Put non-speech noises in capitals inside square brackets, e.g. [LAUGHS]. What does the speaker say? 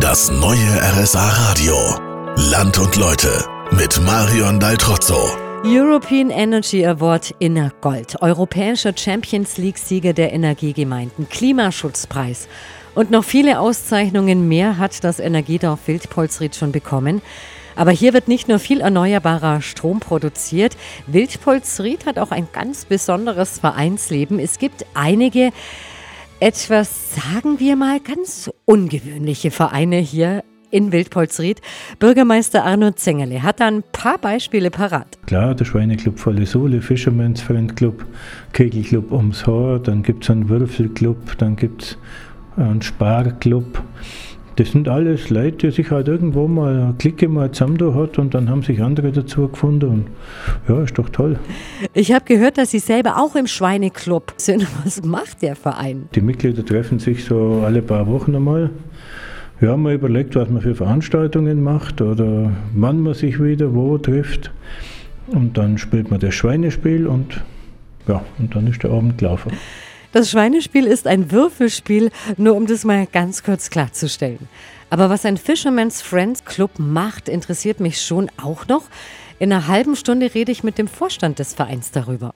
Das neue RSA Radio. Land und Leute mit Marion Daltrozzo. European Energy Award in Gold. Europäischer Champions League-Sieger der Energiegemeinden. Klimaschutzpreis. Und noch viele Auszeichnungen mehr hat das Energiedorf Wildpolsried schon bekommen. Aber hier wird nicht nur viel erneuerbarer Strom produziert. Wildpolsried hat auch ein ganz besonderes Vereinsleben. Es gibt einige etwas, sagen wir mal, ganz ungewöhnliche Vereine hier in Wildpolsried. Bürgermeister Arno Zengerle hat da ein paar Beispiele parat. Klar, der Schweineclub Volle Sohle, Fisherman's Friend Club, Kegelclub ums Haar, dann gibt es einen Würfelclub, dann gibt es einen Sparclub. Das sind alles Leute, die sich halt irgendwo mal eine Clique mal zusammen da hat und dann haben sich andere dazu gefunden und ja, ist doch toll. Ich habe gehört, dass Sie selber auch im Schweineclub sind. [LAUGHS] Was macht der Verein? Die Mitglieder treffen sich so alle paar Wochen einmal. Wir haben mal überlegt, was man für Veranstaltungen macht oder wann man sich wieder wo trifft. Und dann spielt man das Schweinespiel und ja, und dann ist der Abend gelaufen. Das Schweinespiel ist ein Würfelspiel, nur um das mal ganz kurz klarzustellen. Aber was ein Fisherman's Friends Club macht, interessiert mich schon auch noch. In einer halben Stunde rede ich mit dem Vorstand des Vereins darüber.